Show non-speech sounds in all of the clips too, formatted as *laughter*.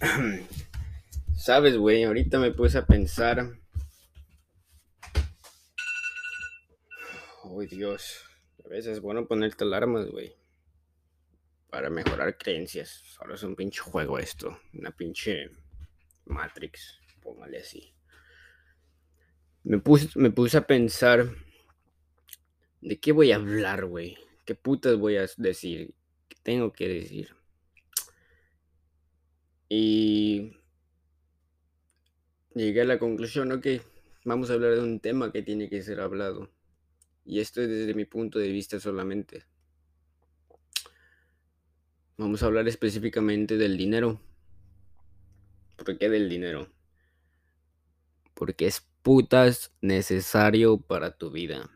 *clears throat* Sabes, güey, ahorita me puse a pensar. Uy, Dios. A veces es bueno ponerte alarmas, güey. Para mejorar creencias. Solo es un pinche juego esto. Una pinche Matrix. Póngale así. Me puse, me puse a pensar. ¿De qué voy a hablar, güey? ¿Qué putas voy a decir? ¿Qué tengo que decir? Y llegué a la conclusión, ok, vamos a hablar de un tema que tiene que ser hablado. Y esto es desde mi punto de vista solamente. Vamos a hablar específicamente del dinero. ¿Por qué del dinero? Porque es putas necesario para tu vida.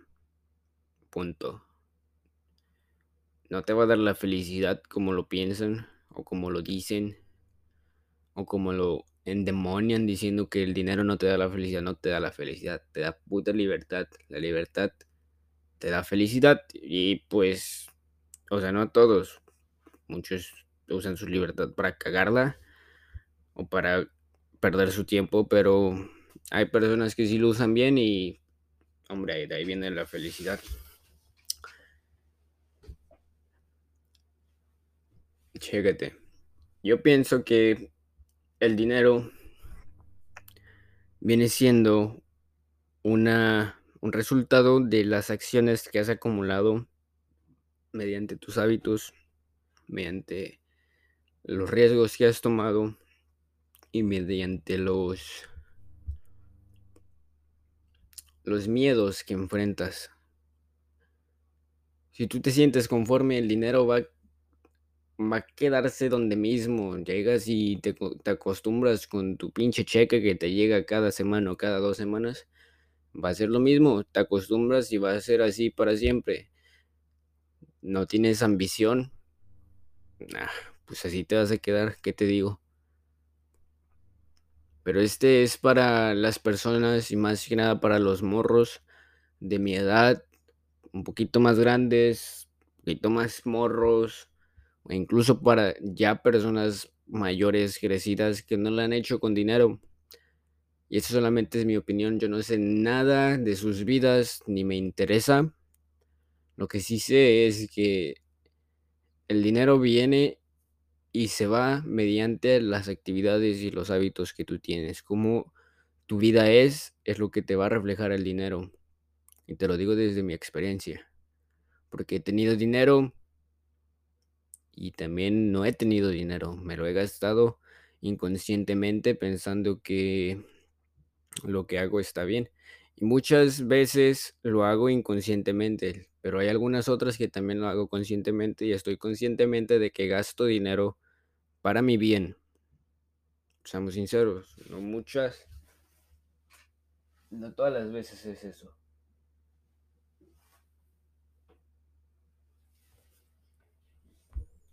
Punto. No te va a dar la felicidad como lo piensan o como lo dicen o como lo endemonian diciendo que el dinero no te da la felicidad, no te da la felicidad, te da puta libertad. La libertad te da felicidad y pues, o sea, no a todos. Muchos usan su libertad para cagarla o para perder su tiempo, pero hay personas que sí lo usan bien y, hombre, de ahí viene la felicidad. Chécate. Yo pienso que el dinero viene siendo una, un resultado de las acciones que has acumulado mediante tus hábitos, mediante los riesgos que has tomado y mediante los los miedos que enfrentas. Si tú te sientes conforme, el dinero va va a quedarse donde mismo. Llegas y te, te, acostumbras con tu pinche cheque que te llega cada semana o cada dos semanas. Va a ser lo mismo. Te acostumbras y va a ser así para siempre. No tienes ambición. Nah, pues así te vas a quedar. ¿Qué te digo? Pero este es para las personas y más que nada para los morros de mi edad. Un poquito más grandes. Un poquito más morros incluso para ya personas mayores, crecidas, que no lo han hecho con dinero. Y eso solamente es mi opinión, yo no sé nada de sus vidas, ni me interesa. Lo que sí sé es que el dinero viene y se va mediante las actividades y los hábitos que tú tienes. Como tu vida es, es lo que te va a reflejar el dinero. Y te lo digo desde mi experiencia. Porque he tenido dinero, y también no he tenido dinero, me lo he gastado inconscientemente pensando que lo que hago está bien. Y muchas veces lo hago inconscientemente, pero hay algunas otras que también lo hago conscientemente y estoy conscientemente de que gasto dinero para mi bien. Seamos sinceros, no muchas, no todas las veces es eso.